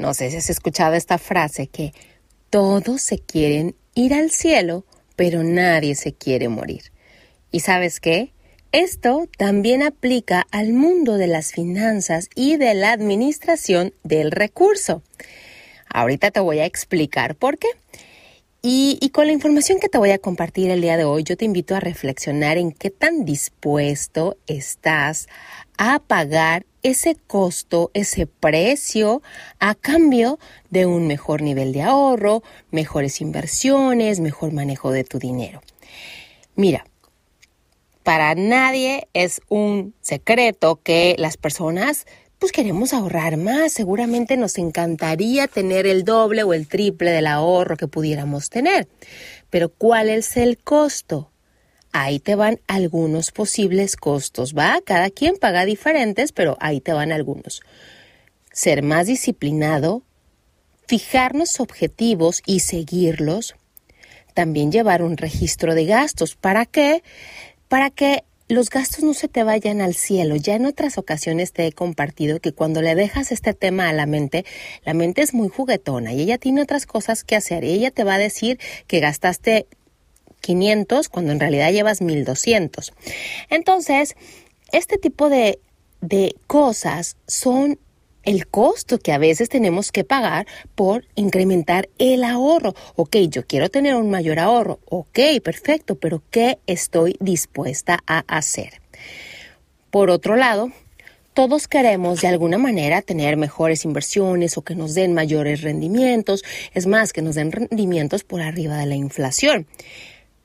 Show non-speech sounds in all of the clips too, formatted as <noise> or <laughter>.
no sé si has escuchado esta frase, que todos se quieren ir al cielo, pero nadie se quiere morir. ¿Y sabes qué? Esto también aplica al mundo de las finanzas y de la administración del recurso. Ahorita te voy a explicar por qué. Y, con la información que te voy a compartir el día de hoy, yo te invito a reflexionar en qué tan dispuesto estás a pagar ese costo, ese precio a cambio de un mejor nivel de ahorro, mejores inversiones, mejor manejo de tu dinero. Mira, para nadie es un secreto que las personas pues queremos ahorrar más. Seguramente nos encantaría tener el doble o el triple del ahorro que pudiéramos tener. Pero ¿cuál es el costo? Ahí te van algunos posibles costos, ¿va? Cada quien paga diferentes, pero ahí te van algunos. Ser más disciplinado, fijarnos objetivos y seguirlos. También llevar un registro de gastos. ¿Para qué? Para que los gastos no se te vayan al cielo. Ya en otras ocasiones te he compartido que cuando le dejas este tema a la mente, la mente es muy juguetona y ella tiene otras cosas que hacer y ella te va a decir que gastaste 500 cuando en realidad llevas 1200. Entonces, este tipo de, de cosas son el costo que a veces tenemos que pagar por incrementar el ahorro. Ok, yo quiero tener un mayor ahorro. Ok, perfecto, pero ¿qué estoy dispuesta a hacer? Por otro lado, todos queremos de alguna manera tener mejores inversiones o que nos den mayores rendimientos, es más, que nos den rendimientos por arriba de la inflación.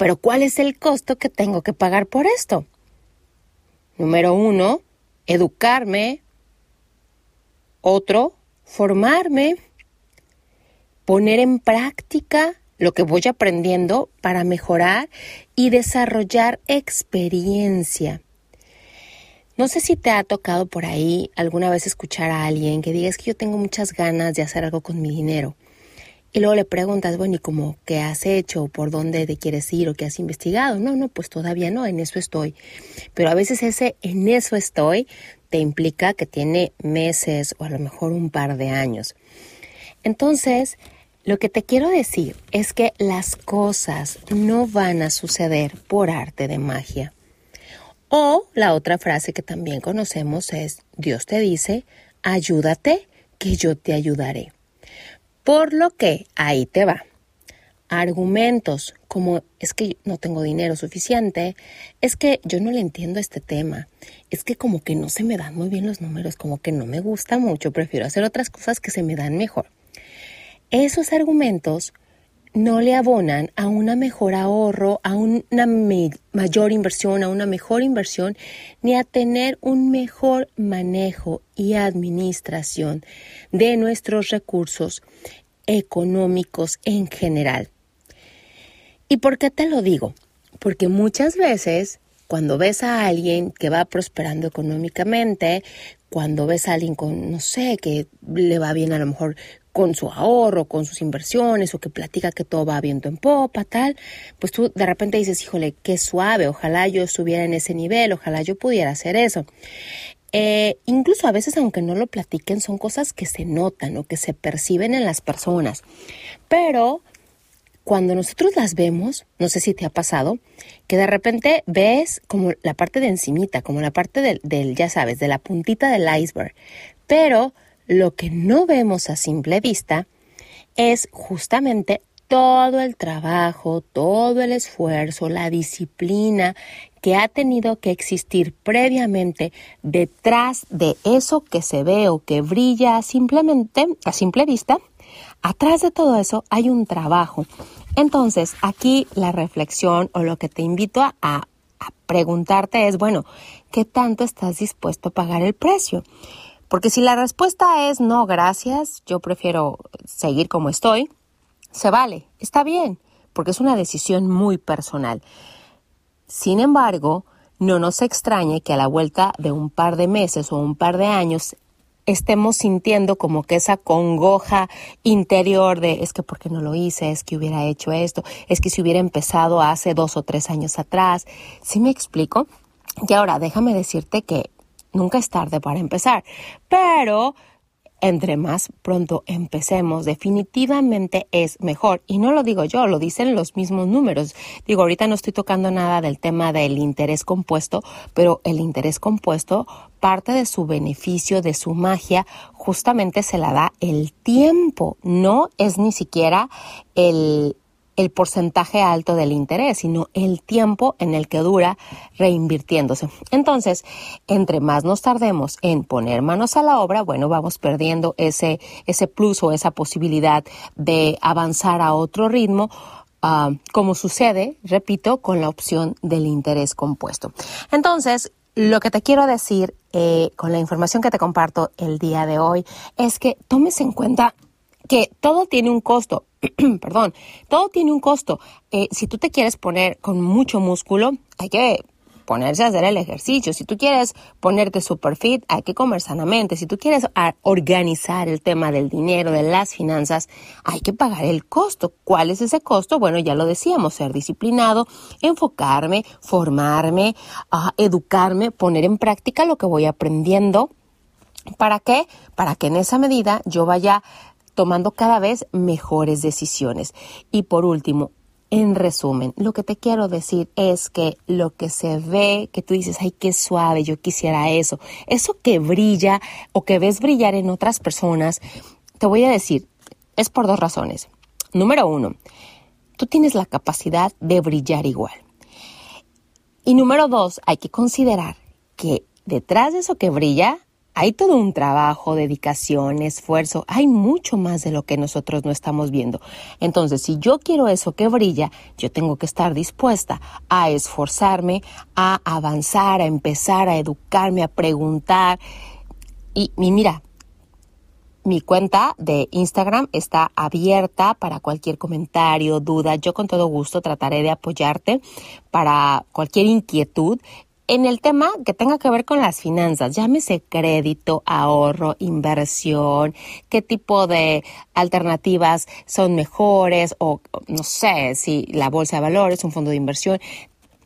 Pero ¿cuál es el costo que tengo que pagar por esto? Número uno, educarme, otro, formarme, poner en práctica lo que voy aprendiendo para mejorar y desarrollar experiencia. No sé si te ha tocado por ahí alguna vez escuchar a alguien que diga es que yo tengo muchas ganas de hacer algo con mi dinero. Y luego le preguntas, bueno, ¿y cómo qué has hecho? ¿Por dónde te quieres ir o qué has investigado? No, no, pues todavía no, en eso estoy. Pero a veces ese en eso estoy te implica que tiene meses o a lo mejor un par de años. Entonces, lo que te quiero decir es que las cosas no van a suceder por arte de magia. O la otra frase que también conocemos es, Dios te dice, ayúdate, que yo te ayudaré. Por lo que ahí te va argumentos como es que no tengo dinero suficiente, es que yo no le entiendo este tema, es que como que no se me dan muy bien los números, como que no me gusta mucho, prefiero hacer otras cosas que se me dan mejor. Esos argumentos no le abonan a una mejor ahorro, a una mayor inversión, a una mejor inversión, ni a tener un mejor manejo y administración de nuestros recursos económicos en general. ¿Y por qué te lo digo? Porque muchas veces cuando ves a alguien que va prosperando económicamente, cuando ves a alguien con, no sé, que le va bien a lo mejor con su ahorro, con sus inversiones, o que platica que todo va viento en popa, tal, pues tú de repente dices, híjole, qué suave, ojalá yo estuviera en ese nivel, ojalá yo pudiera hacer eso. Eh, incluso a veces, aunque no lo platiquen, son cosas que se notan o que se perciben en las personas. Pero cuando nosotros las vemos, no sé si te ha pasado, que de repente ves como la parte de encimita, como la parte del, del, ya sabes, de la puntita del iceberg. Pero lo que no vemos a simple vista es justamente todo el trabajo, todo el esfuerzo, la disciplina que ha tenido que existir previamente detrás de eso que se ve o que brilla simplemente a simple vista. Atrás de todo eso hay un trabajo entonces, aquí la reflexión o lo que te invito a, preguntarte es, bueno, ¿qué tanto estás dispuesto a pagar el precio? Porque si la respuesta es no, gracias, yo prefiero seguir como estoy, Se vale, está bien, porque es una decisión muy personal. Sin embargo, no nos extrañe que a la vuelta de un par de meses o un par de años estemos sintiendo como que esa congoja interior de es que por qué no lo hice, es que hubiera hecho esto, es que si hubiera empezado hace dos o tres años atrás. ¿Sí me explico? Y ahora déjame decirte que nunca es tarde para empezar, pero entre más pronto empecemos, definitivamente es mejor. Y no lo digo yo, lo dicen los mismos números. Digo, ahorita no estoy tocando nada del tema del interés compuesto, pero el interés compuesto, parte de su beneficio, de su magia, justamente se la da el tiempo. No es ni siquiera el, el porcentaje alto del interés, sino el tiempo en el que dura reinvirtiéndose. Entonces, entre más nos tardemos en poner manos a la obra, bueno, vamos perdiendo ese, ese plus o esa posibilidad de avanzar a otro ritmo. Ah, como sucede, repito, con la opción del interés compuesto. Entonces, lo que te quiero decir eh, con la información que te comparto el día de hoy es que tomes en cuenta que todo tiene un costo. <clears throat> perdón, todo tiene un costo. Eh, si tú te quieres poner con mucho músculo, hay que ponerse a hacer el ejercicio. Si tú quieres ponerte super fit, hay que comer sanamente. Si tú quieres organizar el tema del dinero, de las finanzas, hay que pagar el costo. ¿Cuál es ese costo? Bueno, ya lo decíamos, ser disciplinado, enfocarme, formarme, ah, educarme, poner en práctica lo que voy aprendiendo. ¿Para qué? Para que en esa medida yo vaya tomando cada vez mejores decisiones. Y por último, en resumen, lo que te quiero decir es que lo que se ve, que tú dices, ay, qué suave, yo quisiera eso, eso que brilla o que ves brillar en otras personas, te voy a decir, es por dos razones. Número uno, tú tienes la capacidad de brillar igual. Y número dos, hay que considerar que detrás de eso que brilla hay todo un trabajo, dedicación, esfuerzo, hay mucho más de lo que nosotros no estamos viendo. Entonces, si yo quiero eso que brilla, yo tengo que estar dispuesta a esforzarme, a avanzar, a empezar, a educarme, a preguntar. Y, mira, mi cuenta de Instagram está abierta para cualquier comentario, duda. Yo con todo gusto trataré de apoyarte para cualquier inquietud en el tema que tenga que ver con las finanzas, llámese crédito, ahorro, inversión, qué tipo de alternativas son mejores o no sé si la bolsa de valores, un fondo de inversión.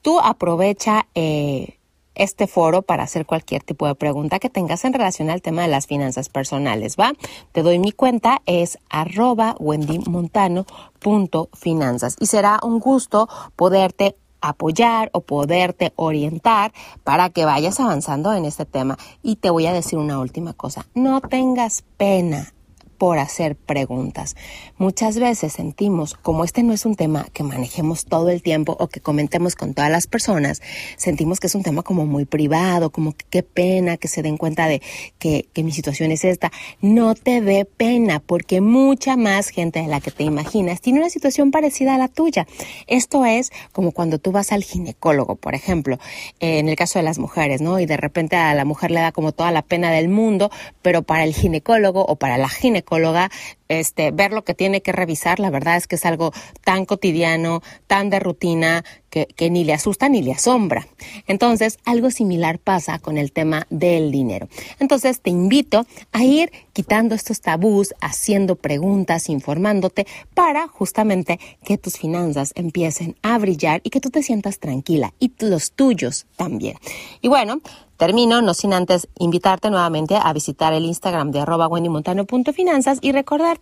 Tú aprovecha eh, este foro para hacer cualquier tipo de pregunta que tengas en relación al tema de las finanzas personales, ¿va? Te doy mi cuenta, es arroba wendymontano.finanzas y será un gusto poderte apoyar o poderte orientar para que vayas avanzando en este tema. Y te voy a decir una última cosa, no tengas pena por hacer preguntas. Muchas veces sentimos, como este no es un tema que manejemos todo el tiempo o que comentemos con todas las personas, sentimos que es un tema como muy privado, como que qué pena que se den cuenta de que, que mi situación es esta. No te dé pena porque mucha más gente de la que te imaginas tiene una situación parecida a la tuya. Esto es como cuando tú vas al ginecólogo, por ejemplo, en el caso de las mujeres, ¿no? Y de repente a la mujer le da como toda la pena del mundo, pero para el ginecólogo o para la ginecóloga, psicóloga este, ver lo que tiene que revisar, la verdad es que es algo tan cotidiano, tan de rutina, que, ni le asusta ni le asombra. Entonces, algo similar pasa con el tema del dinero. Entonces, te invito a ir quitando estos tabús, haciendo preguntas, informándote para justamente que tus finanzas empiecen a brillar y que tú te sientas tranquila y los tuyos también. Y bueno, Termino, no sin antes invitarte nuevamente a visitar el Instagram de arroba wendymontano.finanzas y recordarte,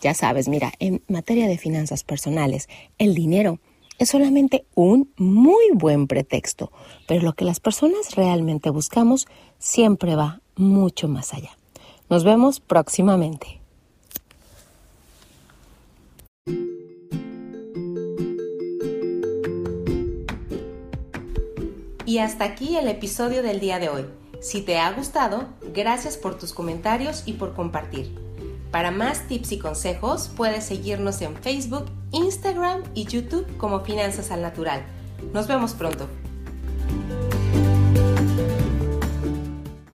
ya sabes, mira, en materia de finanzas personales, el dinero es solamente un muy buen pretexto, pero lo que las personas realmente buscamos siempre va mucho más allá. Nos vemos próximamente. Y hasta aquí el episodio del día de hoy. Si te ha gustado, gracias por tus comentarios y por compartir. Para más tips y consejos, puedes seguirnos en Facebook, Instagram y YouTube como Finanzas al Natural. Nos vemos pronto.